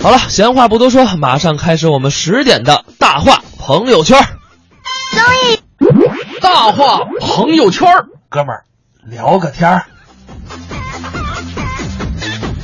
好了，闲话不多说，马上开始我们十点的大话朋友圈。综艺大话朋友圈，哥们儿聊个天儿。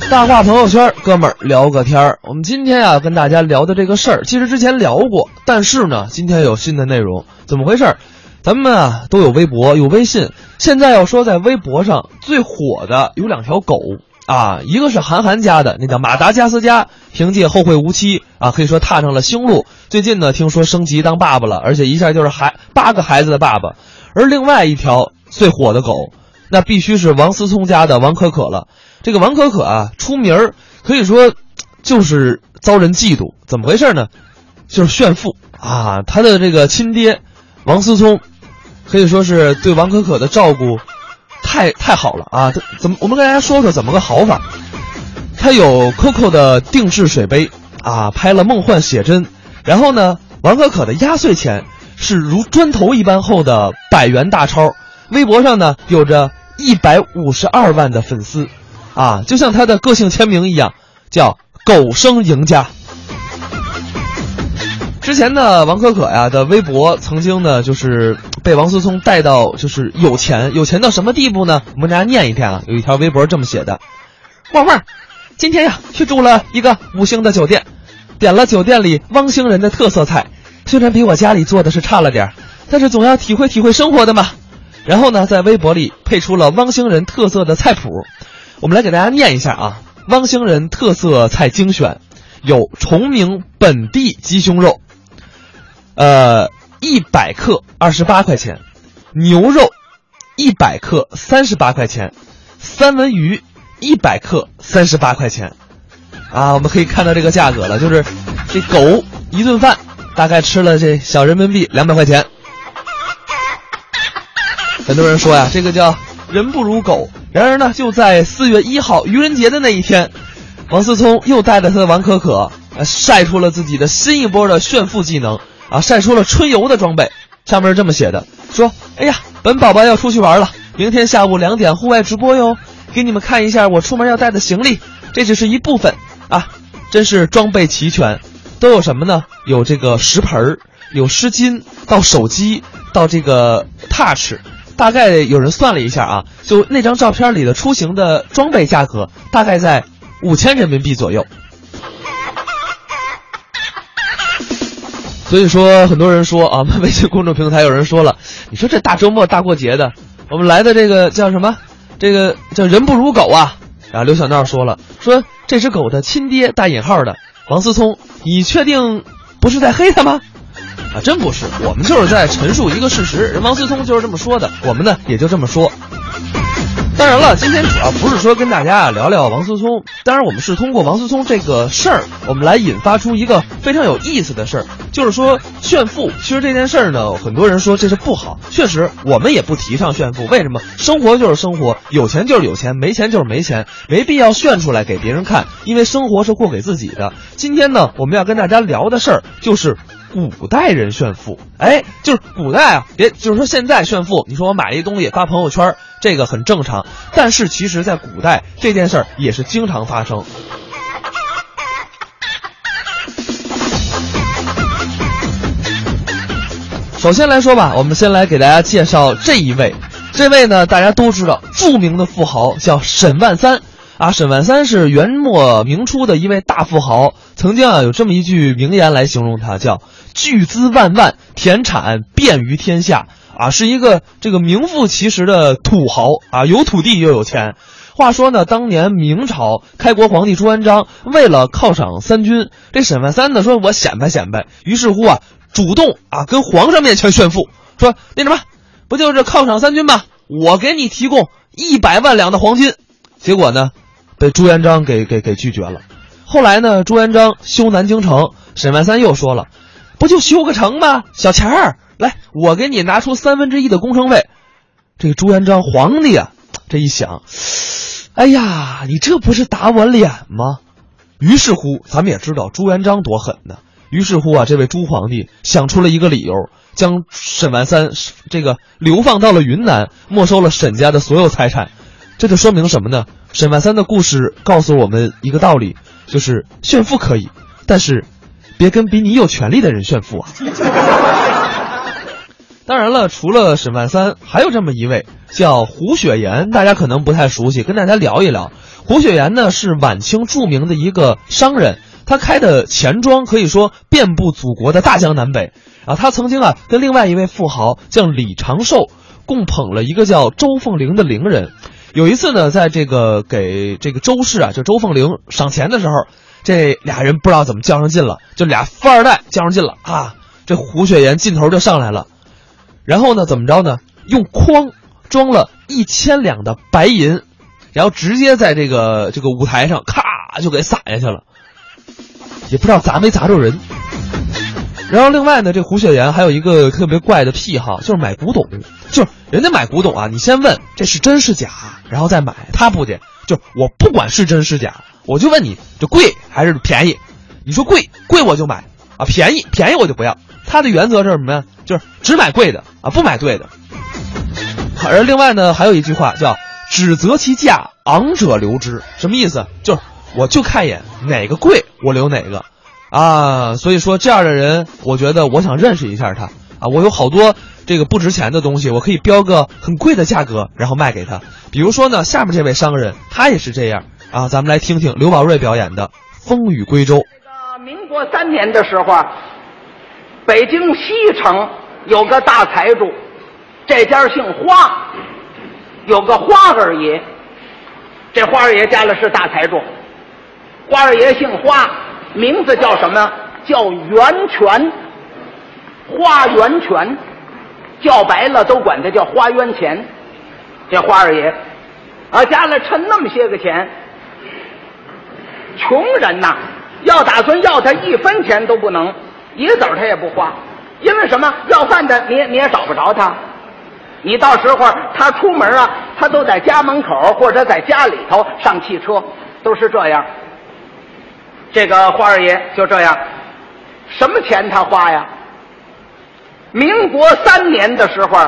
大话朋友圈，哥们儿聊个天儿。我们今天啊，跟大家聊的这个事儿，其实之前聊过，但是呢，今天有新的内容，怎么回事？咱们啊都有微博，有微信，现在要说在微博上最火的有两条狗啊，一个是韩寒家的，那叫马达加斯加，凭借《后会无期》啊，可以说踏上了星路。最近呢，听说升级当爸爸了，而且一下就是孩八个孩子的爸爸。而另外一条最火的狗，那必须是王思聪家的王可可了。这个王可可啊，出名儿可以说就是遭人嫉妒，怎么回事呢？就是炫富啊！他的这个亲爹王思聪，可以说是对王可可的照顾太太好了啊！他怎么？我们跟大家说说怎么个好法。他有 COCO 的定制水杯啊，拍了梦幻写真，然后呢，王可可的压岁钱是如砖头一般厚的百元大钞，微博上呢有着一百五十二万的粉丝，啊，就像他的个性签名一样，叫“狗生赢家”。之前呢，王可可呀的微博曾经呢就是被王思聪带到就是有钱，有钱到什么地步呢？我们大家念一遍啊，有一条微博这么写的：旺旺，今天呀去住了一个五星的酒店，点了酒店里汪星人的特色菜，虽然比我家里做的是差了点，但是总要体会体会生活的嘛。然后呢，在微博里配出了汪星人特色的菜谱，我们来给大家念一下啊。汪星人特色菜精选有崇明本地鸡胸肉，呃，一百克二十八块钱，牛肉一百克三十八块钱，三文鱼一百克三十八块钱，啊，我们可以看到这个价格了，就是这狗一顿饭大概吃了这小人民币两百块钱。很多人说呀，这个叫人不如狗。然而呢，就在四月一号愚人节的那一天，王思聪又带着他的王可可，呃，晒出了自己的新一波的炫富技能啊，晒出了春游的装备。上面是这么写的：说，哎呀，本宝宝要出去玩了，明天下午两点户外直播哟，给你们看一下我出门要带的行李，这只是一部分啊，真是装备齐全，都有什么呢？有这个食盆儿，有湿巾，到手机，到这个 Touch。大概有人算了一下啊，就那张照片里的出行的装备价格大概在五千人民币左右。所以说，很多人说啊，微信公众平台有人说了，你说这大周末大过节的，我们来的这个叫什么？这个叫人不如狗啊！然后刘小闹说了，说这只狗的亲爹带引号的王思聪，你确定不是在黑他吗？啊，真不是，我们就是在陈述一个事实。人王思聪就是这么说的，我们呢也就这么说。当然了，今天主要不是说跟大家啊聊聊王思聪，当然我们是通过王思聪这个事儿，我们来引发出一个非常有意思的事儿，就是说炫富。其实这件事儿呢，很多人说这是不好，确实我们也不提倡炫富。为什么？生活就是生活，有钱就是有钱，没钱就是没钱，没必要炫出来给别人看，因为生活是过给自己的。今天呢，我们要跟大家聊的事儿就是。古代人炫富，哎，就是古代啊，别就是说现在炫富，你说我买了一东西发朋友圈，这个很正常。但是其实，在古代这件事儿也是经常发生。首先来说吧，我们先来给大家介绍这一位，这位呢大家都知道，著名的富豪叫沈万三。啊，沈万三是元末明初的一位大富豪，曾经啊有这么一句名言来形容他，叫“巨资万万，田产遍于天下”。啊，是一个这个名副其实的土豪啊，有土地又有钱。话说呢，当年明朝开国皇帝朱元璋为了犒赏三军，这沈万三呢说：“我显摆显摆。”于是乎啊，主动啊跟皇上面前炫富，说：“那什么，不就是犒赏三军吗？我给你提供一百万两的黄金。”结果呢？被朱元璋给给给拒绝了。后来呢，朱元璋修南京城，沈万三又说了：“不就修个城吗？小钱儿，来，我给你拿出三分之一的工程费。”这个朱元璋皇帝啊，这一想，哎呀，你这不是打我脸吗？于是乎，咱们也知道朱元璋多狠呢。于是乎啊，这位朱皇帝想出了一个理由，将沈万三这个流放到了云南，没收了沈家的所有财产。这就说明什么呢？沈万三的故事告诉我们一个道理：就是炫富可以，但是别跟比你有权利的人炫富啊。当然了，除了沈万三，还有这么一位叫胡雪岩，大家可能不太熟悉，跟大家聊一聊。胡雪岩呢是晚清著名的一个商人，他开的钱庄可以说遍布祖国的大江南北啊。他曾经啊跟另外一位富豪叫李长寿共捧了一个叫周凤玲的伶人。有一次呢，在这个给这个周氏啊，就周凤玲赏钱的时候，这俩人不知道怎么较上劲了，就俩富二代较上劲了啊。这胡雪岩劲头就上来了。然后呢，怎么着呢？用筐装了一千两的白银，然后直接在这个这个舞台上咔就给撒下去了，也不知道砸没砸着人。然后另外呢，这胡雪岩还有一个特别怪的癖好，就是买古董。就是人家买古董啊，你先问这是真是假，然后再买。他不去，就我不管是真是假，我就问你，这贵还是便宜？你说贵，贵我就买啊；便宜，便宜我就不要。他的原则是什么呀？就是只买贵的啊，不买对的。而另外呢，还有一句话叫“只择其价，昂者留之”，什么意思？就是我就看一眼哪个贵，我留哪个，啊，所以说这样的人，我觉得我想认识一下他啊。我有好多这个不值钱的东西，我可以标个很贵的价格，然后卖给他。比如说呢，下面这位商人他也是这样啊。咱们来听听刘宝瑞表演的《风雨归舟》。这个民国三年的时候。北京西城有个大财主，这家姓花，有个花二爷。这花二爷家里是大财主，花二爷姓花，名字叫什么？叫源泉，花源泉，叫白了都管他叫花园钱。这花二爷啊，家里趁那么些个钱，穷人呐，要打算要他一分钱都不能。一个子儿他也不花，因为什么？要饭的你你也找不着他，你到时候他出门啊，他都在家门口或者在家里头上汽车，都是这样。这个花二爷就这样，什么钱他花呀？民国三年的时候，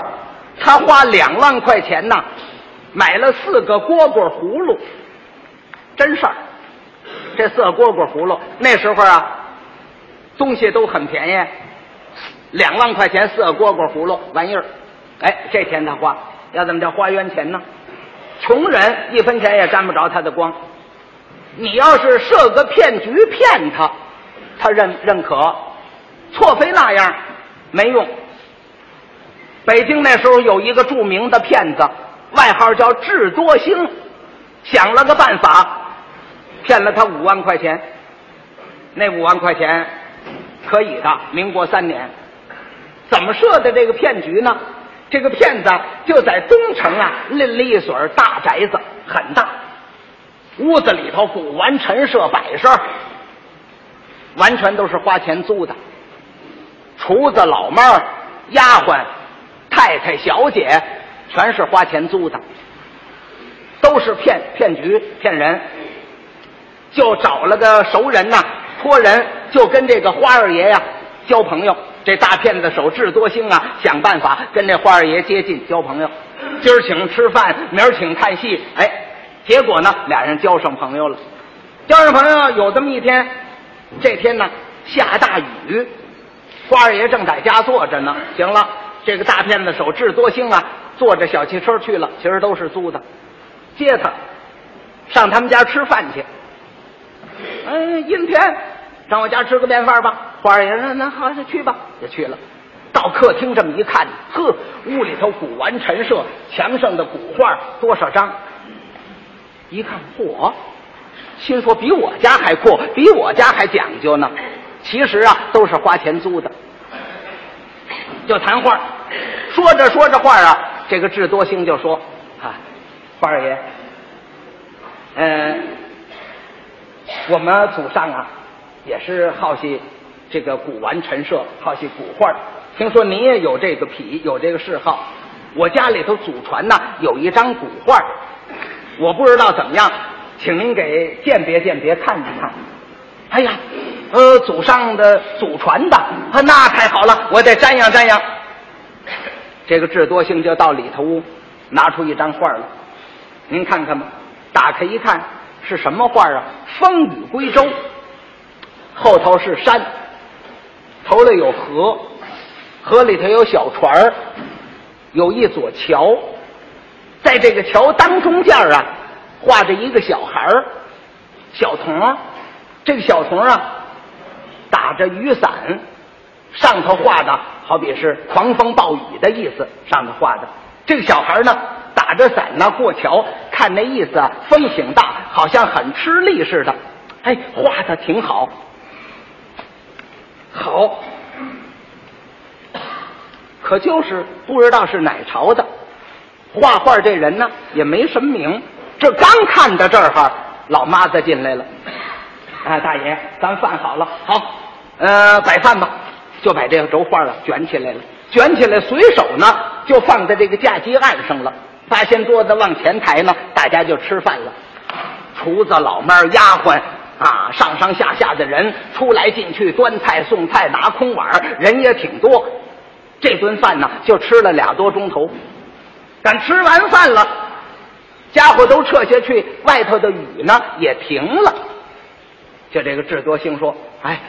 他花两万块钱呐，买了四个蝈蝈葫芦，真事儿。这四个蝈蝈葫芦那时候啊。东西都很便宜，两万块钱四个蝈蝈葫芦玩意儿，哎，这钱他花，要怎么叫花冤钱呢？穷人一分钱也沾不着他的光。你要是设个骗局骗他，他认认可，错非那样没用。北京那时候有一个著名的骗子，外号叫智多星，想了个办法，骗了他五万块钱。那五万块钱。可以的，民国三年，怎么设的这个骗局呢？这个骗子就在东城啊，拎了一所大宅子，很大，屋子里头古玩陈设摆设，完全都是花钱租的，厨子、老妹儿、丫鬟、太太、小姐，全是花钱租的，都是骗骗局骗人，就找了个熟人呐。托人就跟这个花二爷呀交朋友，这大骗子手智多星啊，想办法跟这花二爷接近交朋友。今儿请吃饭，明儿请看戏，哎，结果呢，俩人交上朋友了。交上朋友有这么一天，这天呢下大雨，花二爷正在家坐着呢。行了，这个大骗子手智多星啊，坐着小汽车去了，其实都是租的，接他上他们家吃饭去。嗯，阴天，上我家吃个便饭吧。花儿爷那那好，就去吧，就去了。到客厅这么一看，呵，屋里头古玩陈设，墙上的古画多少张？一看，嚯，心说比我家还阔，比我家还讲究呢。其实啊，都是花钱租的。就谈话，说着说着话啊，这个智多星就说：“啊，花儿爷，嗯。”我们祖上啊，也是好些这个古玩陈设，好些古画。听说您也有这个癖，有这个嗜好。我家里头祖传呐有一张古画，我不知道怎么样，请您给鉴别鉴别，看一看。哎呀，呃，祖上的祖传的，那太好了，我得瞻仰瞻仰。这个智多星就到里头屋，拿出一张画来，您看看吧。打开一看。是什么画啊？风雨归舟，后头是山，头里有河，河里头有小船儿，有一座桥，在这个桥当中间啊，画着一个小孩儿，小童儿，这个小童啊，打着雨伞，上头画的好比是狂风暴雨的意思，上头画的。这个小孩呢，打着伞呢过桥，看那意思啊，风挺大，好像很吃力似的。哎，画的挺好，好，可就是不知道是哪朝的。画画这人呢也没什么名，这刚看到这儿哈，老妈子进来了。啊，大爷，咱饭好了，好，呃，摆饭吧，就把这个轴画啊卷起来了，卷起来，随手呢就放在这个架机案上了。八仙桌子往前抬呢，大家就吃饭了。厨子、老妈、丫鬟啊，上上下下的人出来进去，端菜送菜，拿空碗，人也挺多。这顿饭呢，就吃了俩多钟头。赶吃完饭了，家伙都撤下去，外头的雨呢也停了。就这个智多星说：“哎，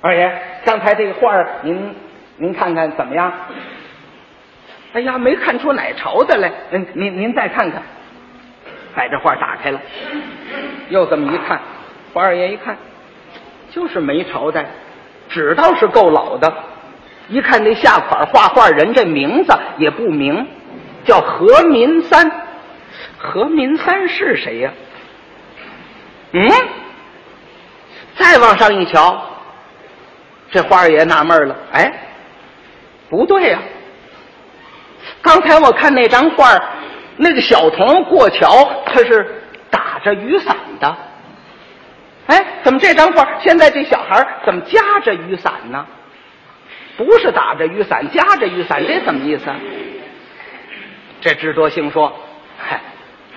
二爷，刚才这个画，您您看看怎么样？”哎呀，没看出哪朝的来。嗯，您您再看看。把这画打开了，又这么一看，花二爷一看，就是没朝代，纸倒是够老的。一看那下款画画人这名字也不明，叫何民三。何民三是谁呀？嗯，再往上一瞧，这花二爷纳闷了，哎，不对呀、刚才我看那张画那个小童过桥，他是打着雨伞的。哎，怎么这张画现在这小孩怎么夹着雨伞呢？不是打着雨伞，夹着雨伞，这怎么意思啊？这智多星说：“嗨，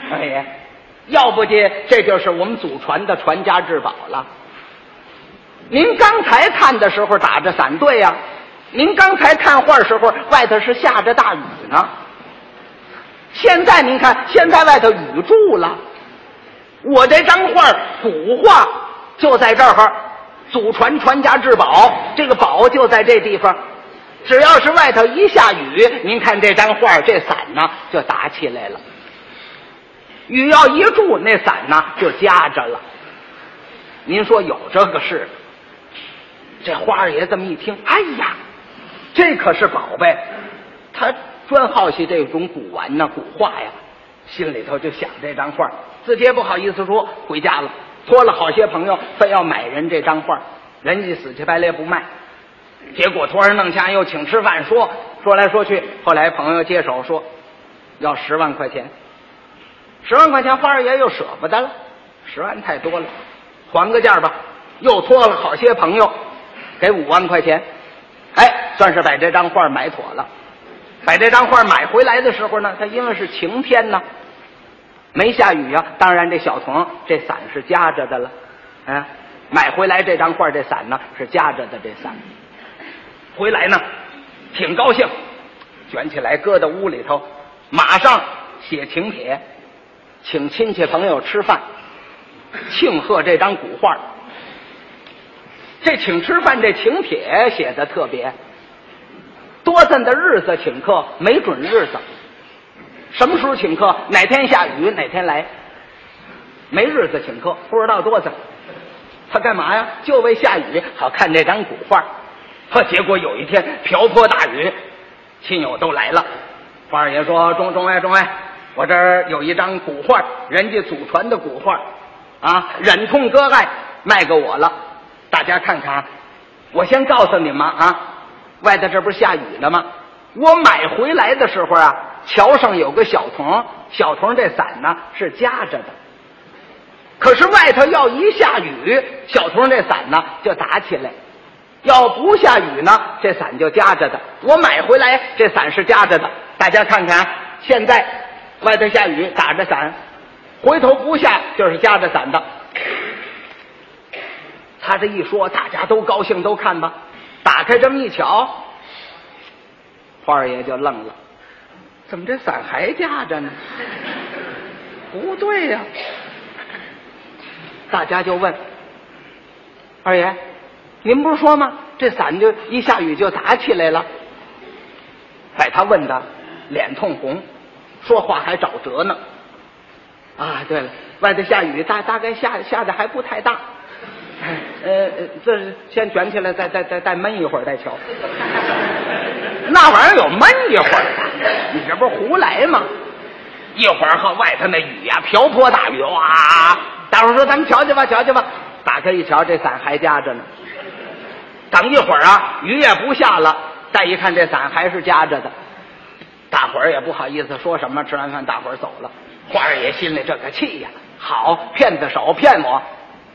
二爷，要不的这就是我们祖传的传家之宝了。您刚才看的时候打着伞，对呀、您刚才看画时候外头是下着大雨呢。现在您看，现在外头雨住了，我这张画古画就在这儿，祖传传家之宝，这个宝就在这地方。只要是外头一下雨，您看这张画这伞呢就打起来了。雨要一住，那伞呢就夹着了。您说有这个事？这花二爷这么一听，哎呀，这可是宝贝，他专好奇这种古玩呐、古画呀，心里头就想这张画，自己也不好意思说，回家了，托了好些朋友，非要买人这张画，人家死乞白赖不卖，结果托人弄掐又请吃饭，说说来说去，后来朋友接手说要十万块钱，十万块钱花二爷又舍不得了，十万太多了，还个价吧，又托了好些朋友，给五万块钱，哎，算是把这张画买妥了。把这张画买回来的时候呢，它因为是晴天呢，没下雨呀、当然这小童这伞是夹着的了，啊，买回来这张画这伞呢是夹着的这伞，回来呢挺高兴，卷起来搁到屋里头，马上写请帖，请亲戚朋友吃饭，庆贺这张古画。这请吃饭这请帖写的特别，多咱的日子请客没准日子，什么时候请客？哪天下雨哪天来，没日子请客，不知道多咱。他干嘛呀？就为下雨好看这张古画。呵，结果有一天瓢泼大雨，亲友都来了。花二爷说：“中中外中外，我这儿有一张古画，人家祖传的古画，啊，忍痛割爱卖给我了，大家看看。我先告诉你们啊，外头这不是下雨了吗？我买回来的时候啊，桥上有个小童，小童这伞呢是夹着的。可是外头要一下雨，小童这伞呢就打起来；要不下雨呢，这伞就夹着的。我买回来这伞是夹着的，大家看看，现在外头下雨，打着伞，回头不下就是夹着伞的。他这一说，大家都高兴，都看吧。打开这么一瞧，花二爷就愣了，怎么这伞还架着呢？不对呀、大家就问二爷，您不是说吗？这伞就一下雨就打起来了。把他问的脸通红，说话还找辙呢。啊，对了，外头下雨，大大概下下的还不太大。呃，这先卷起来，再再再再闷一会儿再瞧。那玩意儿有闷一会儿的，你这不是胡来吗？一会儿和外头那雨呀，瓢泼大雨哇！大伙说咱们瞧瞧吧，瞧瞧吧。打开一瞧，这伞还夹着呢。等一会儿啊，雨也不下了，再一看这伞还是夹着的。大伙儿也不好意思说什么，吃完饭大伙儿走了。花二爷心里这个气呀，好骗子手骗我，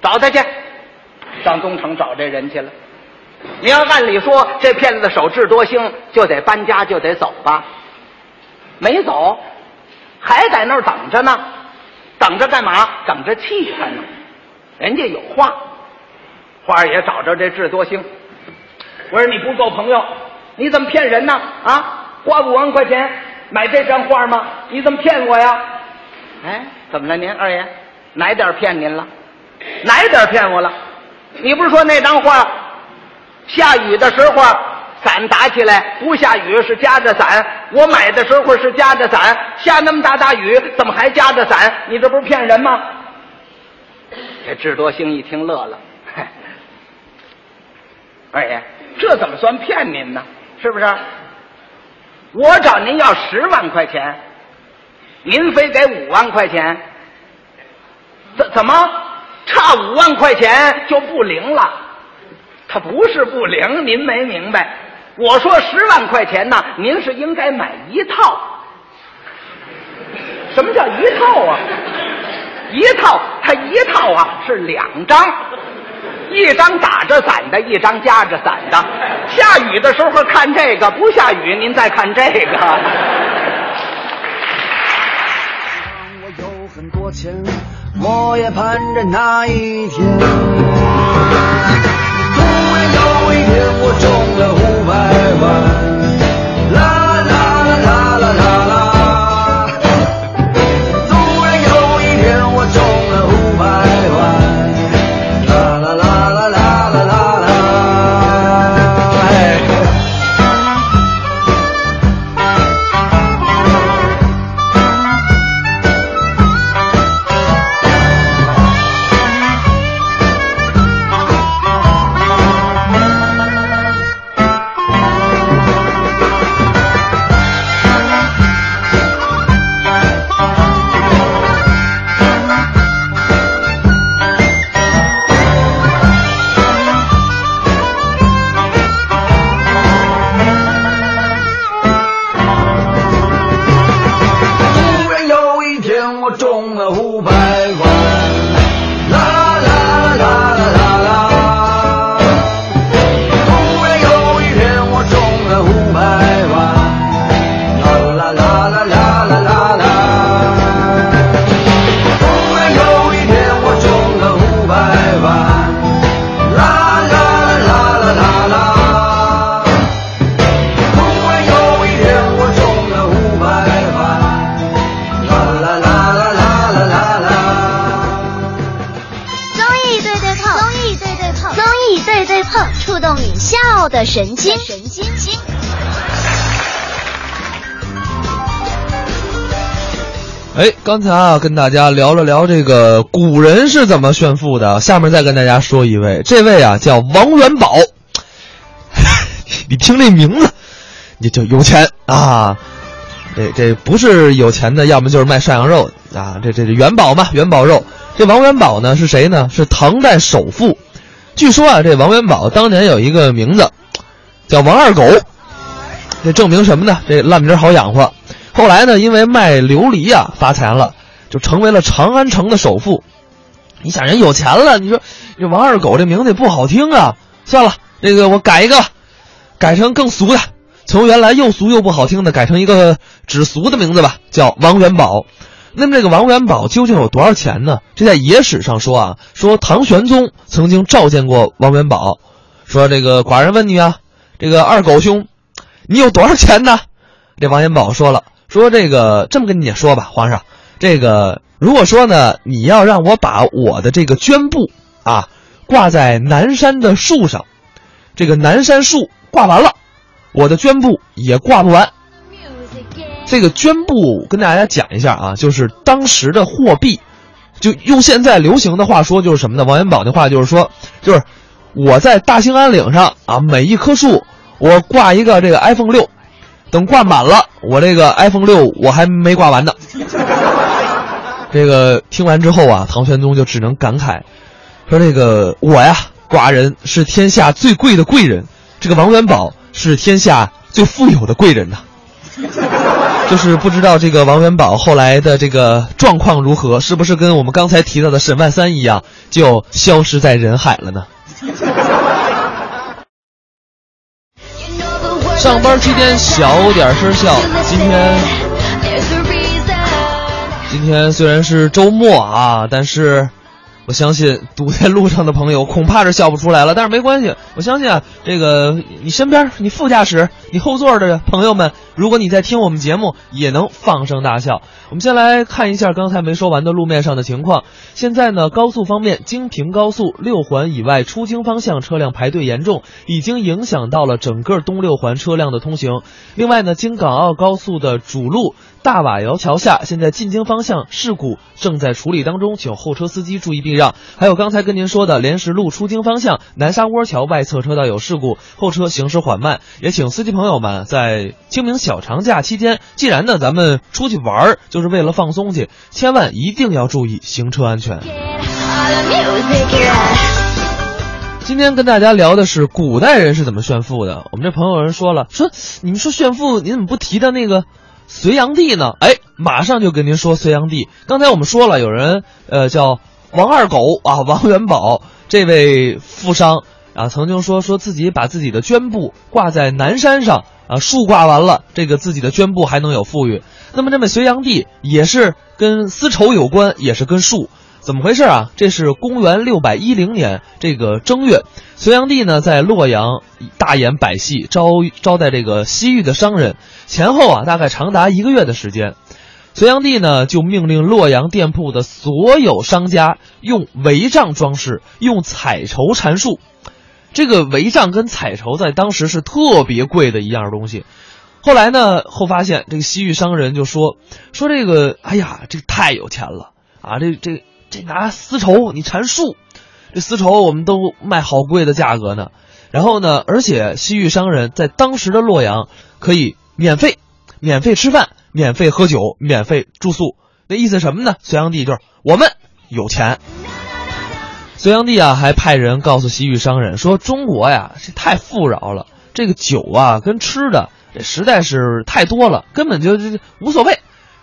找他去。上东城找这人去了。你要按理说，这骗子手智多星，就得搬家，就得走吧。没走，还在那儿等着呢。等着干嘛？等着气氛呢。人家有话。花二爷找着这智多星，我说你不够朋友，你怎么骗人呢？啊，花五万块钱买这张画吗？你怎么骗我呀？哎，怎么了您二爷？哪点骗您了？哪点骗我了？你不是说那张画下雨的时候伞打起来，不下雨是夹着伞？我买的时候是夹着伞，下那么大大雨，怎么还夹着伞？你这不是骗人吗？这智多星一听乐了，二爷，这怎么算骗您呢？是不是？我找您要十万块钱，您非给五万块钱，怎怎么差五万块钱就不灵了？他不是不灵，您没明白。我说十万块钱呢，您是应该买一套。什么叫一套啊？一套，它一套啊是两张，一张打着伞的，一张夹着伞的。下雨的时候看这个，不下雨您再看这个。我有很多钱，我也盼着那一天。突然有一天，我中了五百万，神经，神经经。哎，刚才啊，跟大家聊了聊这个古人是怎么炫富的，下面再跟大家说一位，这位啊叫王元宝，你听这名字，你就有钱啊。这这不是有钱的，要么就是卖涮羊肉啊。这这这元宝嘛，元宝肉。这王元宝呢是谁呢？是唐代首富。据说啊，这王元宝当年有一个名字叫王二狗，这证明什么呢？这烂名好养活。后来呢，因为卖琉璃啊发财了，就成为了长安城的首富。你想人有钱了，你说这王二狗这名字也不好听啊。算了，这个我改一个，改成更俗的，从原来又俗又不好听的改成一个只俗的名字吧，叫王元宝。那么这个王元宝究竟有多少钱呢？这在野史上说啊，说唐玄宗曾经召见过王元宝，说这个寡人问你啊，这个二狗兄，你有多少钱呢？这王元宝说了，说这个这么跟你说吧，皇上，这个如果说呢，你要让我把我的这个绢布啊挂在南山的树上，这个南山树挂完了，我的绢布也挂不完。这个绢布跟大家讲一下啊，就是当时的货币，就用现在流行的话说，就是什么呢？王元宝的话就是说，就是我在大兴安岭上啊，每一棵树我挂一个这个 iPhone 六，等挂满了，我这个 iPhone 六我还没挂完呢。这个听完之后啊，唐玄宗就只能感慨，说：“这个我呀，寡人是天下最贵的贵人，这个王元宝是天下最富有的贵人呐。”就是不知道这个王元宝后来的这个状况如何，是不是跟我们刚才提到的沈万三一样，就消失在人海了呢？上班期间小点声笑，今天。今天虽然是周末啊，但是我相信堵在路上的朋友恐怕是笑不出来了。但是没关系，我相信啊，这个你身边、你副驾驶、你后座的朋友们，如果你在听我们节目，也能放声大笑。我们先来看一下刚才没说完的路面上的情况。现在呢，高速方面，京平高速六环以外出京方向车辆排队严重，已经影响到了整个东六环车辆的通行。另外呢，京港澳高速的主路。大瓦窑桥下，现在进京方向事故正在处理当中，请后车司机注意避让。还有刚才跟您说的莲石路出京方向南沙窝桥外侧车道有事故，后车行驶缓慢，也请司机朋友们在清明小长假期间，既然呢咱们出去玩儿就是为了放松去，千万一定要注意行车安全。今天跟大家聊的是古代人是怎么炫富的。我们这朋友人说了，说你们说炫富，你怎么不提到那个？隋炀帝呢？哎，马上就跟您说隋炀帝。刚才我们说了，有人呃叫王二狗啊，王元宝这位富商啊，曾经说说自己把自己的绢布挂在南山上啊，树挂完了，这个自己的绢布还能有富裕。那么这位隋炀帝也是跟丝绸有关，也是跟树。怎么回事啊？这是公元六百一零年这个正月，隋炀帝呢在洛阳大演百戏，招招待这个西域的商人，前后啊大概长达一个月的时间。隋炀帝呢就命令洛阳店铺的所有商家用帷帐装饰，用彩绸缠树。这个帷帐跟彩绸在当时是特别贵的一样东西。后来呢后发现这个西域商人就说说这个，哎呀，这个太有钱了啊，这这。这拿丝绸你缠树，这丝绸我们都卖好贵的价格呢。然后呢，而且西域商人在当时的洛阳可以免费、免费吃饭、免费喝酒、免费住宿。那意思什么呢？隋炀帝就是我们有钱。隋炀帝啊，还派人告诉西域商人说：“中国呀，这太富饶了，这个酒啊跟吃的这实在是太多了，根本就就无所谓。”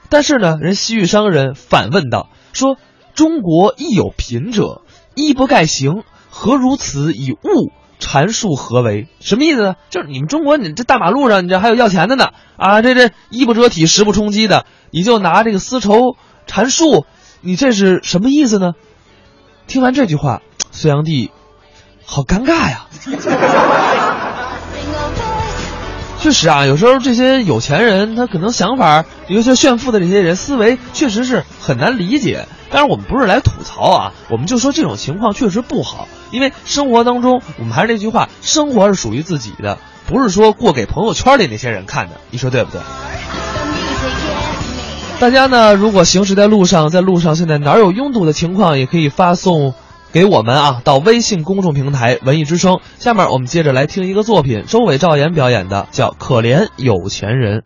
但是呢，人西域商人反问道：“说。”中国亦有贫者，衣不盖行，何如此以物阐述何为？什么意思呢？就是你们中国，你这大马路上，你这还有要钱的呢啊！这这衣不遮体，食不充饥的，你就拿这个丝绸缠树，你这是什么意思呢？听完这句话，隋炀帝好尴尬呀。确实啊，有时候这些有钱人他可能想法，尤其炫富的这些人思维，确实是很难理解。当然，我们不是来吐槽啊，我们就说这种情况确实不好。因为生活当中，我们还是那句话，生活是属于自己的，不是说过给朋友圈里那些人看的。你说对不对？大家呢，如果行驶在路上，在路上现在哪有拥堵的情况，也可以发送给我们啊，到微信公众平台“文艺之声”。下面我们接着来听一个作品，周伟、赵岩表演的，叫《可怜有钱人》。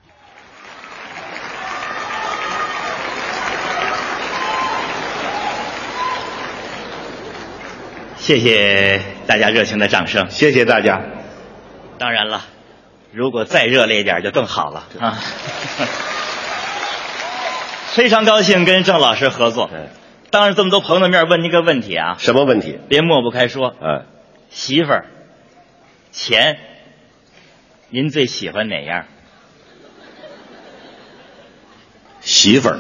谢谢大家热情的掌声，谢谢大家。当然了，如果再热烈一点就更好了啊！非常高兴跟郑老师合作。当着这么多朋友的面问您个问题啊？什么问题？别抹不开说。嗯，媳妇儿，钱，您最喜欢哪样？媳妇儿，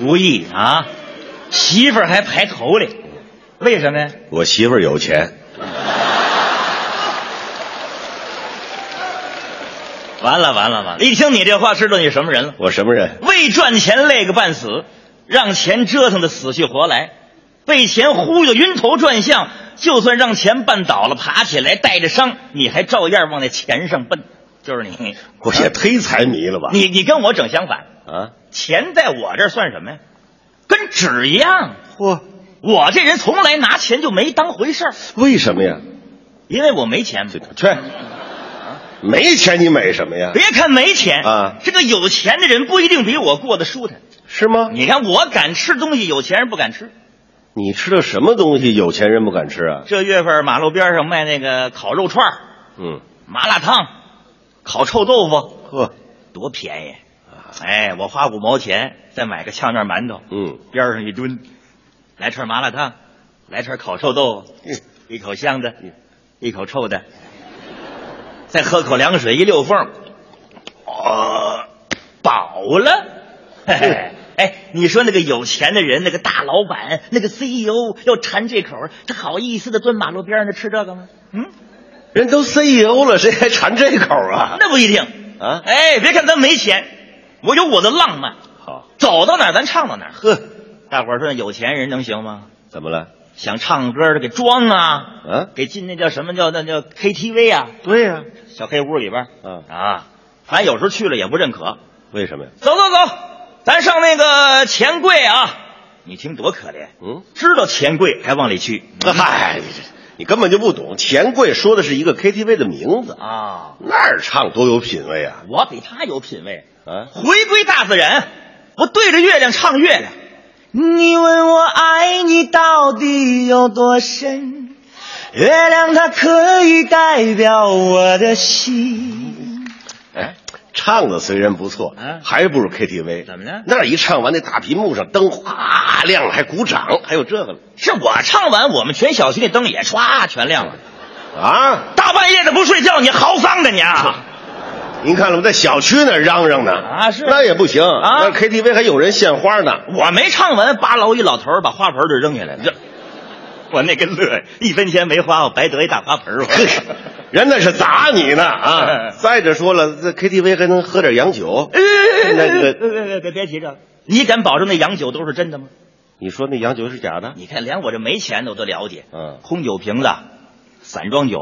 无意啊，媳妇儿还排头里。为什么呀？我媳妇儿有钱。完了完了完了！一听你这话，知道你什么人了？我什么人？为赚钱累个半死，让钱折腾的死去活来，被钱忽悠晕头转向，就算让钱绊倒了，爬起来带着伤，你还照样往那钱上奔，就是你。我也忒财迷了吧？你你跟我整相反，啊，钱在我这算什么呀？跟纸一样。嚯，我这人从来拿钱就没当回事儿，为什么呀？因为我没钱。去，没钱你美什么呀？别看没钱啊这个有钱的人不一定比我过得舒坦。是吗？你看我敢吃东西，有钱人不敢吃。你吃的什么东西有钱人不敢吃啊？这月份马路边上卖那个烤肉串儿嗯，麻辣烫、烤臭豆腐，呵，多便宜！哎，我花五毛钱再买个呛面馒头，嗯，边上一蹲，来串麻辣烫，来串烤臭豆腐，嗯一口香的，一口臭的，再喝口凉水，一溜缝，哦，饱了。嘿嘿哎，你说那个有钱的人，那个大老板，那个 CEO 要馋这口，他好意思的蹲马路边上吃这个吗？嗯，人都 CEO 了，谁还馋这口啊？那不一定啊哎，别看咱没钱，我有我的浪漫，好，走到哪儿咱唱到哪儿。呵，大伙儿说有钱人能行吗？怎么了？想唱歌的给装啊，啊，给进那叫什么叫那叫 KTV 啊，对呀、小黑屋里边嗯啊，反正有时候去了也不认可。为什么呀？走走走，咱上那个钱柜啊！你听多可怜，嗯，知道钱柜还往里去嗨，你根本就不懂，钱柜说的是一个 KTV 的名字，啊！那儿唱多有品位啊！我比他有品位，啊，回归大自然，我对着月亮唱月亮。你问我爱你到底有多深？月亮它可以代表我的心。哎，唱的虽然不错，啊还不如 KTV。怎么呢那儿一唱完，那大屏幕上灯哗亮了，还鼓掌，还有这个呢是我唱完，我们全小区那灯也唰全亮了。啊！大半夜的不睡觉，你嚎丧的你啊！您看了吗？在小区那儿嚷嚷呢啊是那也不行啊那 KTV 还有人献花呢。我没唱完，八楼一老头把花盆儿就扔下来了。这，我那个乐，一分钱没花，我白得一大花盆儿。我人那是砸你呢啊！再者说了，这 KTV 还能喝点洋酒。那个，别别别别提这个，你敢保证那洋酒都是真的吗？你说那洋酒是假的？你看，连我这没钱的我都了解。嗯空酒瓶子、散装酒，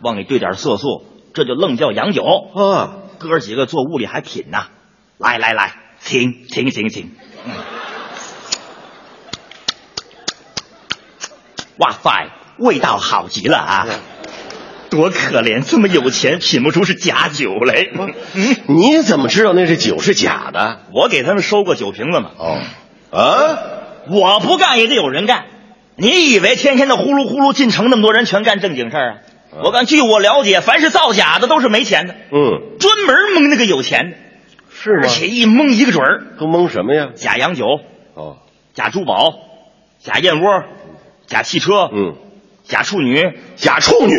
往里兑点色素，这就愣叫洋酒。啊，哥儿几个坐屋里还品呐，来来来，请请请请。嗯哇塞，味道好极了啊！多可怜，这么有钱，品不出是假酒来。嗯，你怎么知道那是酒是假的？我给他们收过酒瓶子嘛。哦，啊，我不干也得有人干。你以为天天的呼噜呼噜进城那么多人全干正经事儿啊？我敢，据我了解，凡是造假的都是没钱的，嗯，专门蒙那个有钱的，是吗而？且一蒙一个准儿。都蒙什么呀？假洋酒、哦，假珠宝、假燕窝、假汽车、嗯，假处女假处女，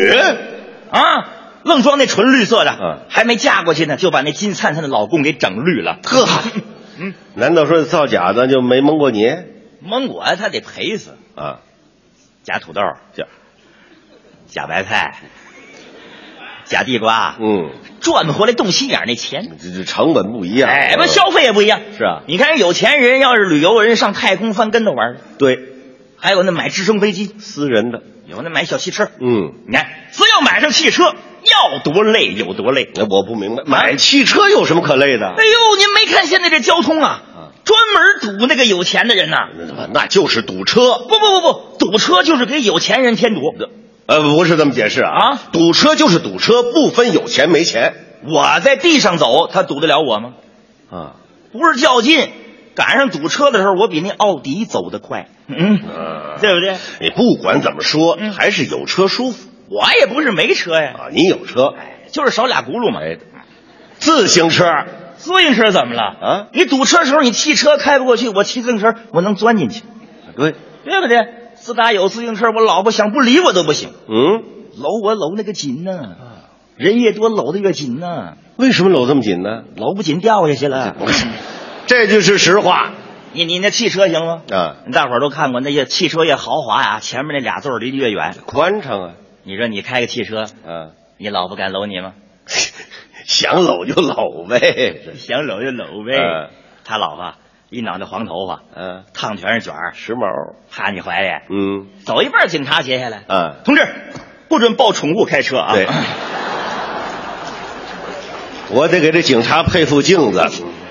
啊，愣装那纯绿色的，嗯还没嫁过去呢，就把那金灿灿的老公给整绿了。呵，嗯，难道说造假的就没蒙过你蒙我他得赔死。啊？假土豆、假，假白菜、假地瓜，嗯，赚不回来动心眼那钱。这这成本不一样。哎，不嗯消费也不一样。是啊你看人有钱人要是旅游，人上太空翻跟头玩儿，对，还有那买直升飞机，私人的，有那买小汽车。嗯，你看，只要买上汽车，要多累有多累。那我不明白，买汽车有什么可累的？哎呦，您没看现在这交通啊，专门堵那个有钱的人呐。那那就是堵车。不不不不，堵车就是给有钱人添堵。呃，不是这么解释啊！啊堵车就是堵车，不分有钱没钱我在地上走，他堵得了我吗？啊。不是较劲，赶上堵车的时候，我比那奥迪走得快。嗯，啊，对不对？你不管怎么说，嗯还是有车舒服我也不是没车呀，啊。你有车，就是少俩轱辘嘛。哎，自行车自行车怎么了？啊你堵车的时候，你汽车开不过去，我骑自行车我能钻进去，对，对不对？自打有自行车，我老婆想不理我都不行，嗯，搂我搂那个紧呐、人越多搂的越紧呢、为什么搂这么紧呢？搂不紧掉下去了。这就是实话 你你那汽车行吗？啊，大伙儿都看过，那些汽车越豪华呀，前面那俩座儿离得越远。宽敞啊你说你开个汽车，啊，你老婆敢搂你吗？想搂就搂呗。想搂就搂呗。嗯他老婆一脑袋黄头发，嗯，烫全是卷儿，时髦。趴你怀里，嗯走一半，警察截下来，嗯，同志，不准抱宠物开车啊！对，我得给这警察配副镜子，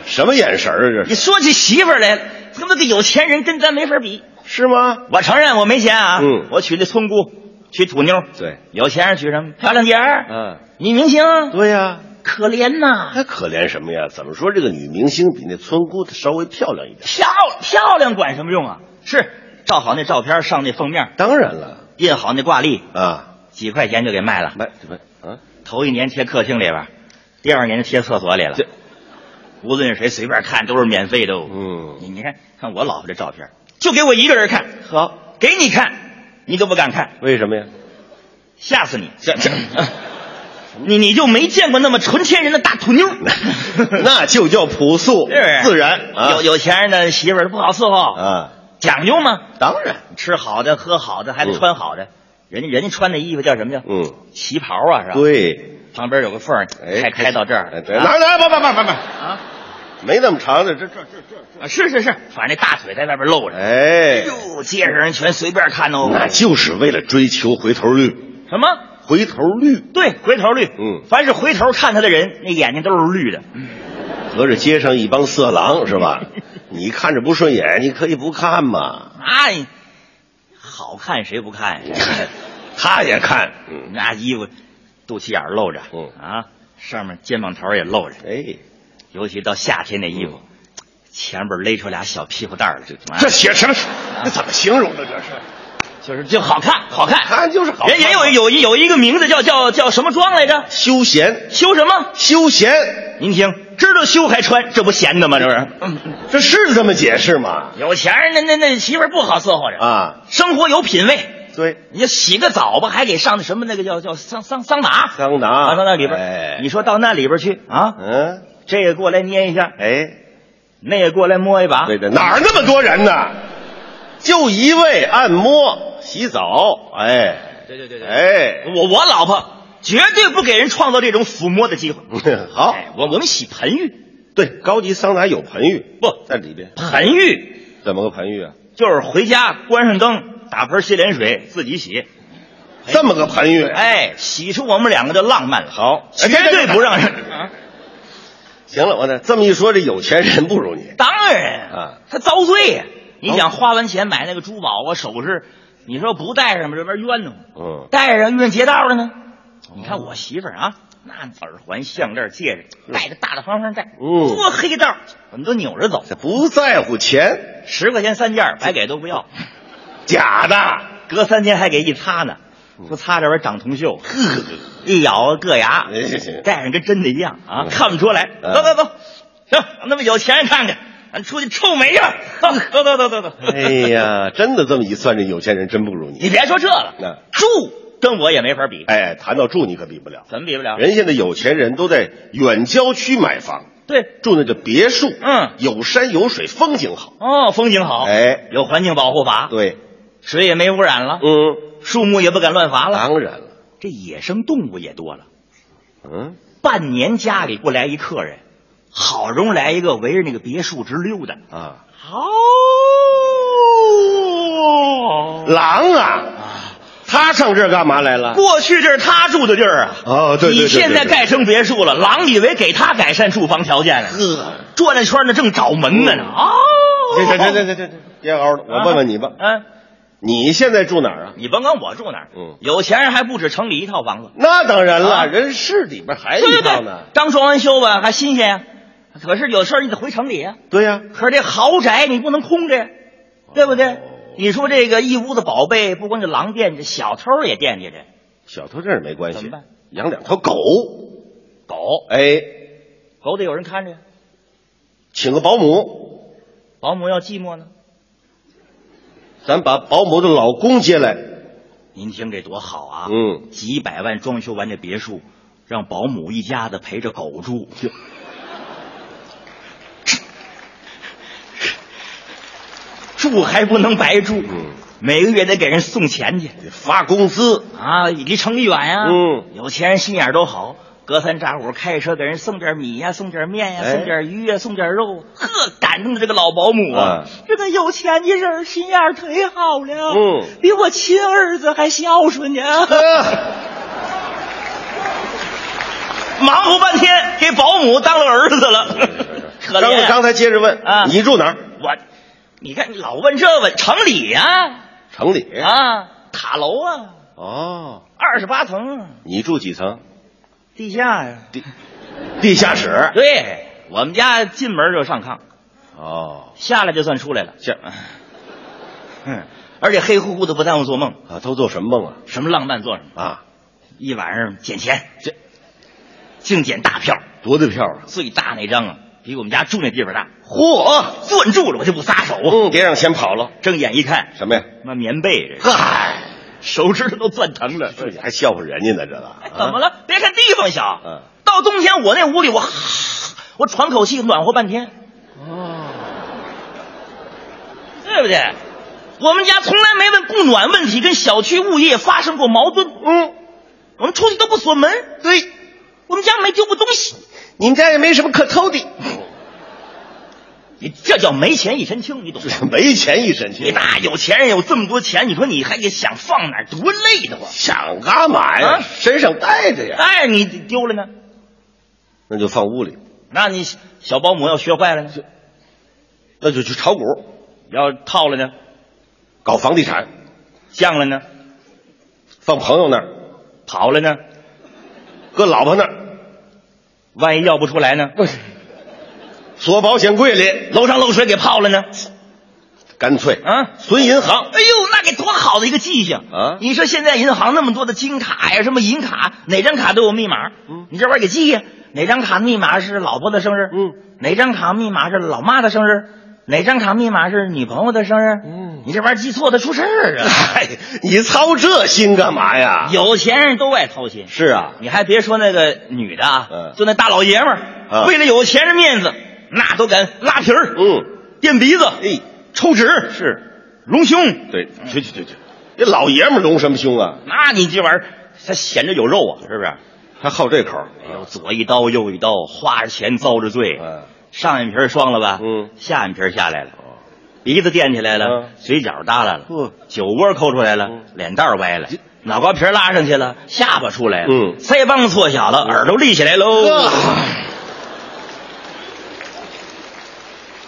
什么眼神儿啊？这你是说起媳妇儿来了，他妈个有钱人跟咱没法比。是吗？我承认我没钱啊，嗯我娶的村姑，娶土妞，对，有钱人娶什么漂亮姐儿，嗯，女明星，对呀、可怜呐，还可怜什么呀？怎么说这个女明星比那村姑她稍微漂亮一点？漂漂亮管什么用啊？是照好那照片上那封面，当然了印好那挂历，啊，几块钱就给卖了。卖这不啊，头一年贴客厅里边，第二年贴厕所里了这。无论是谁随便看都是免费的哦。嗯你你看看我老婆这照片，就给我一个人看，好，给你看，你都不敢看，为什么呀？吓死你！这这，你你就没见过那么纯天然的大土妞？那就叫朴素自然啊，有有钱人的媳妇儿不好伺候，啊，讲究吗？当然，吃好的，喝好的，还得穿好的。人家人家穿的衣服叫什么叫？嗯，旗袍啊，是吧？，对，旁边有个缝儿，哎，开开到这儿。哎对，啊哪哪不不不不不，啊没那么长的，这这这这，啊，是是是，反正那大腿在外边露着。哎，哟，街上人全随便看哦。那就是为了追求回头率，什么？回头率。对，回头率。嗯凡是回头看他的人，那眼睛都是绿的。合着街上一帮色狼是吧？你看着不顺眼，你可以不看嘛。啊，你好看谁不看呀？他也看，嗯，那衣服，肚脐眼露着，嗯啊，上面肩膀头也露着，哎，尤其到夏天那衣服，前边勒出俩小屁股蛋来，这这写什么？这怎么形容的？这是就是就好看，好看。看就是好看人也有有一有一个名字叫叫叫什么装来着？休闲，休什么？休闲，您听，知道休还穿，这不闲的吗？这不是？这是这么解释吗？有钱人那那那媳妇儿不好伺候着，啊，生活有品位。对，你就洗个澡吧，还给上那什么那个叫叫桑桑桑拿，桑拿啊，到那里边，哎你说到那里边去啊，嗯，这个过来捏一下，哎，那个过来摸一把，对对，哪儿那么多人呢？就一位按摩、洗澡，哎，对对对对，哎，我我老婆绝对不给人创造这种抚摸的机会。好，哎我我们洗盆浴，对，高级桑拿有盆浴，不在里边，盆浴。怎么个盆浴啊？就是回家关上灯，打盆洗脸水自己洗，这么个盆浴，哎，洗出我们两个的浪漫来，好，绝对不让人。啊行了，我呢，这么一说，这有钱人不如你，当然啊，他遭罪呀！你想花完钱买那个珠宝啊、首饰，你说不带上吧，这边冤呢。嗯，带上冤劫道了呢。你看我媳妇儿啊，那耳环、项链、戒指，戴着大大方方戴，嗯。多黑道，我们都扭着走，不在乎钱，十块钱三件儿，白给都不要，假的，隔三天还给一擦呢，说擦这玩意儿长铜锈，呵，一咬硌牙戴上跟真的一样啊，嗯。看不出来。嗯。走走走，行，让他们有钱人看看，咱出去臭美去吧。走走走走走。哎，呀，真的这么一算，这有钱人真不如你。你别说这了那，住跟我也没法比，哎，谈到住，你可比不了。怎么比不了？人现在有钱人都在远郊区买房，对，住那个别墅，嗯有山有水，风景好。哦，风景好，哎，有环境保护法，对，水也没污染了，嗯，树木也不敢乱伐了，当然了，这野生动物也多了。嗯，半年家里不来一客人，好容易来一个围着那个别墅直溜达。啊，哦，狼啊，他上这儿干嘛来了？过去这是他住的地儿啊。哦，对对对对你现在盖成别墅了，狼以为给他改善住房条件了，呵，转了圈呢，正找门呢呢。哦，这这这这这这这，别嗷了，我问问你吧，嗯，你现在住哪儿啊？你甭管我住哪儿，嗯有钱人还不止城里一套房子，那当然啊了，人市里边还有对对对一套呢。，刚装完修吧，还新鲜呀。可是有事儿你得回城里呀。对呀，可是这豪宅你不能空着呀，对不对？你说这个一屋子宝贝，不光这狼惦记，小偷也惦记着。小偷这是没关系怎么办，养两条狗，狗，哎，狗得有人看着呀。请个保姆，保姆要寂寞呢，咱把保姆的老公接来。您听这多好啊！嗯，几百万装修完这别墅，让保姆一家子陪着狗住。住还不能白住，嗯。每个月得给人送钱去。发工资，啊，离城里远呀。嗯，有钱人心眼儿都好，隔三差五开车给人送点米呀、送点面呀、哎。送点鱼呀、送点肉，呵，感动的这个老保姆啊。啊，这个有钱的人心眼儿忒好了，嗯。比我亲儿子还孝顺呢。忙活半天，给保姆当了儿子了，可怜啊刚刚才接着问啊。你住哪儿？我，你看你老问这问，城里呀城里。啊，塔楼啊，哦，二十八层，你住几层？地下呀。地地下室。对我们家进门就上炕，哦，下来就算出来了。这嗯，而且黑乎乎的不耽误做梦，啊，都做什么梦啊？什么浪漫做什么，啊，一晚上捡钱，这净捡大票，多大票啊？最大那张啊，比我们家住那地方大，嚯！攥住了我就不撒手。嗯，别让钱跑了。睁眼一看，什么呀？妈棉被，嗨，手指头都攥疼了。这还笑话人家呢，这个。哎怎么了？别看地方小，嗯到冬天我那屋里我我喘口气暖和半天，哦，对不对？我们家从来没问供暖问题跟小区物业发生过矛盾，嗯，我们出去都不锁门，对，我们家没丢过东西。你们家也没什么可偷的，你这叫没钱一身轻，你懂吗？没钱一身你轻。大有钱人有这么多钱，你说你还得想放哪儿，多累得慌。想干嘛呀？啊身上带着呀。哎，你丢了呢？那就放屋里，那你小保姆要学坏了呢？那就去炒股，要套了呢？搞房地产，降了呢？放朋友那儿，跑了呢？搁老婆那儿，万一要不出来呢？锁保险柜里，楼上漏水给泡了呢？干脆啊！存银行。哎呦，那给多好的一个记性啊你说现在银行那么多的金卡呀，什么银卡，哪张卡都有密码。嗯你这玩意儿给记呀。哪张卡密码是老婆的生日？嗯。哪张卡密码是老妈的生日？哪张卡密码是女朋友的生日？嗯你这玩意儿记错的出事儿啊！哎，你操这心干嘛呀？有钱人都爱操心。是啊，你还别说那个女的啊，嗯就那大老爷们儿，啊为了有钱人面子，那都敢拉皮儿，嗯，垫鼻子，哎，抽纸，是，隆胸。对，去去去去，这老爷们儿隆什么胸啊？那你这玩意儿，他显着有肉啊，是不是？还好这口。哎呦，左一刀右一刀，花着钱遭着罪。嗯上眼皮儿双了吧？嗯。下眼皮儿下来了，鼻子垫起来了，嗯。嘴角耷拉了，呵酒窝抠出来了，嗯。脸蛋歪了，脑瓜皮儿拉上去了，下巴出来了，嗯。腮帮子缩小了，耳朵立起来喽。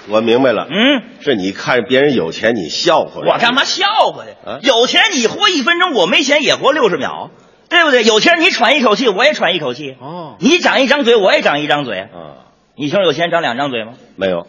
我明白了，嗯，是你看别人有钱，你笑话我干嘛笑话呀？啊？有钱你活一分钟，我没钱也活六十秒，对不对？有钱你喘一口气，我也喘一口气。哦。你长一张嘴，我也长一张嘴。啊？你听说有钱长两张嘴吗？没有，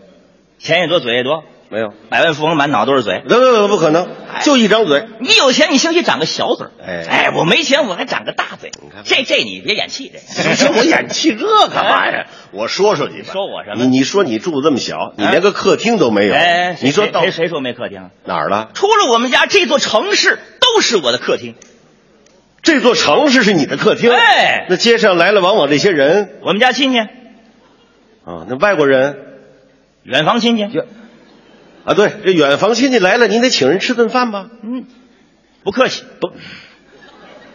钱也多，嘴也多。没有，百万富翁满脑都是嘴。不不不，不可能，就一张嘴。你有钱，你兴许长个小嘴儿哎哎，我没钱，我还长个大嘴你看。这这你别演戏，这这我演戏这干嘛呀？我说说你吧，说我什么你你说你住这么小，你连个客厅都没有。哎，你说到谁谁谁说没客厅？哪儿了？除了我们家这座城市，都是我的客厅。这座城市是你的客厅。哎那街上来来往往这些人我们家亲戚，啊，那外国人远房亲戚，啊，对，这远房亲戚来了，您得请人吃顿饭吧？嗯，不客气，不，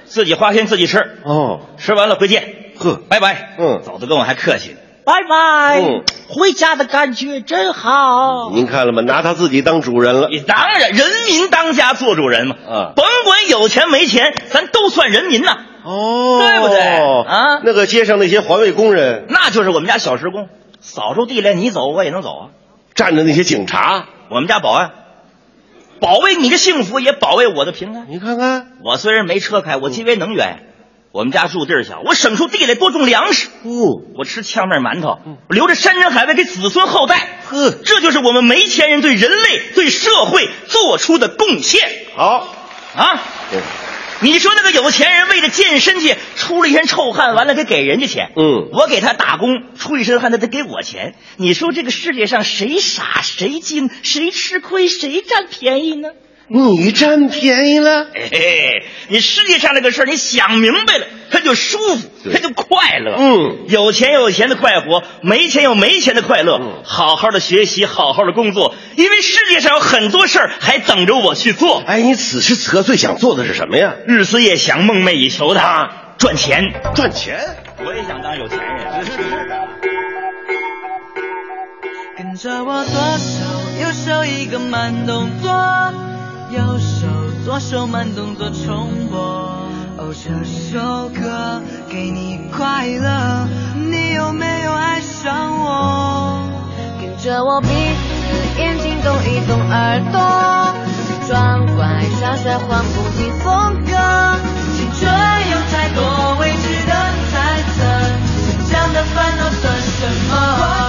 自己花钱自己吃，哦，吃完了回见，呵，拜拜。嗯走的跟我还客气呢，拜拜。嗯回家的感觉真好。您看了吗？拿他自己当主人了。你当然，人民当家做主人嘛。啊甭管有钱没钱，咱都算人民呐。哦，对不对？啊？那个街上那些环卫工人，那就是我们家小时工，扫出地来你走我也能走啊。站着那些警察，我们家保安，保卫你的幸福，也保卫我的平安。你看看，我虽然没车开，我节约能源。我们家住地儿小，我省出地来多种粮食。哦，我吃炝面馒头，我留着山珍海味给子孙后代。呵。这就是我们没钱人对人类、对社会做出的贡献。好，啊！对你说那个有钱人为了健身去出了一身臭汗，完了给给人家钱，嗯我给他打工出一身汗，他得给我钱。你说这个世界上谁傻谁精，谁吃亏谁占便宜呢？你占便宜了。嘿嘿，你世界上这个事儿，你想明白了，他就舒服，对他就快乐。嗯有钱有钱的快活，没钱有没钱的快乐。嗯好好的学习，好好的工作，因为世界上有很多事儿还等着我去做。哎，你此时此刻最想做的是什么呀？日思夜想，梦寐以求的赚钱。赚钱。我也想当有钱人。跟着我左手右手一个慢动作，右手左手慢动作重播。哦，这首歌给你快乐，你有没有爱上我？跟着我鼻子眼睛动一动耳朵，装乖耍帅换不停风格。青春有太多未知的猜测，成长的烦恼算什么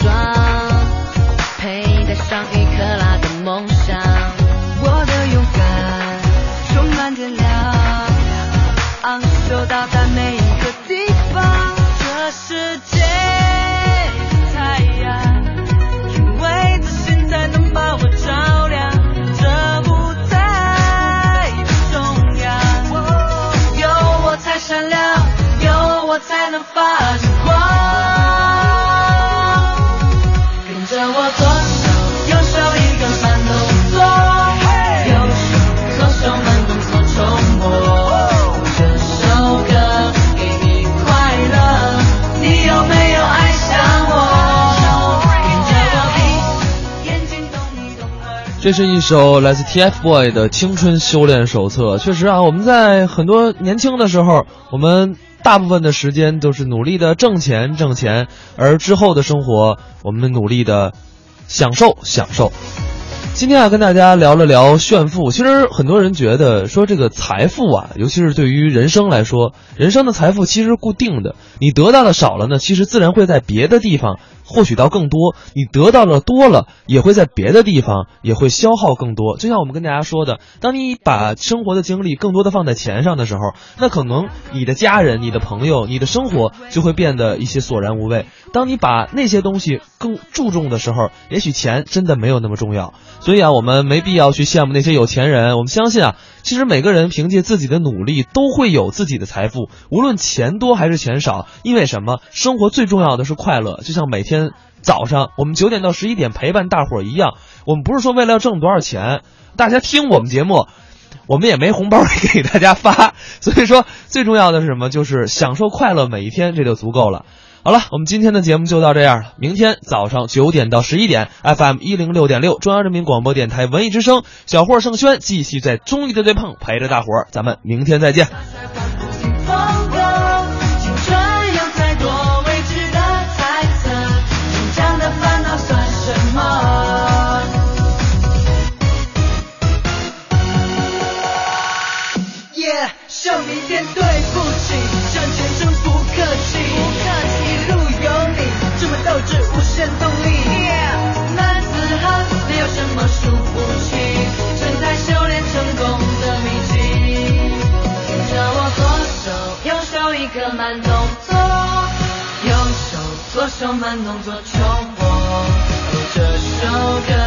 装，佩戴上一克拉的这是一首来自 TFBOYS 的青春修炼手册。确实啊，我们在很多年轻的时候，我们大部分的时间都是努力的挣钱挣钱，而之后的生活，我们努力的享受享受。今天啊，跟大家聊了聊炫富。其实很多人觉得说这个财富啊，尤其是对于人生来说，人生的财富其实固定的。你得到的少了呢，其实自然会在别的地方获取到更多；你得到的多了，也会在别的地方也会消耗更多。就像我们跟大家说的，当你把生活的精力更多的放在钱上的时候，那可能你的家人、你的朋友、你的生活就会变得一些索然无味。当你把那些东西更注重的时候，也许钱真的没有那么重要。所以啊，我们没必要去羡慕那些有钱人。我们相信啊，其实每个人凭借自己的努力都会有自己的财富，无论钱多还是钱少。因为什么？生活最重要的是快乐。就像每天早上我们九点到十一点陪伴大伙儿一样，我们不是说为了要挣多少钱，大家听我们节目。我们也没红包给大家发，所以说最重要的是什么？就是享受快乐每一天，这就足够了。好了，我们今天的节目就到这样了。明天早上九点到十一点，FM 一零六点六，中央人民广播电台文艺之声，小霍盛轩继续在综艺的对碰陪着大伙儿，咱们明天再见。左手慢动作重播。这首歌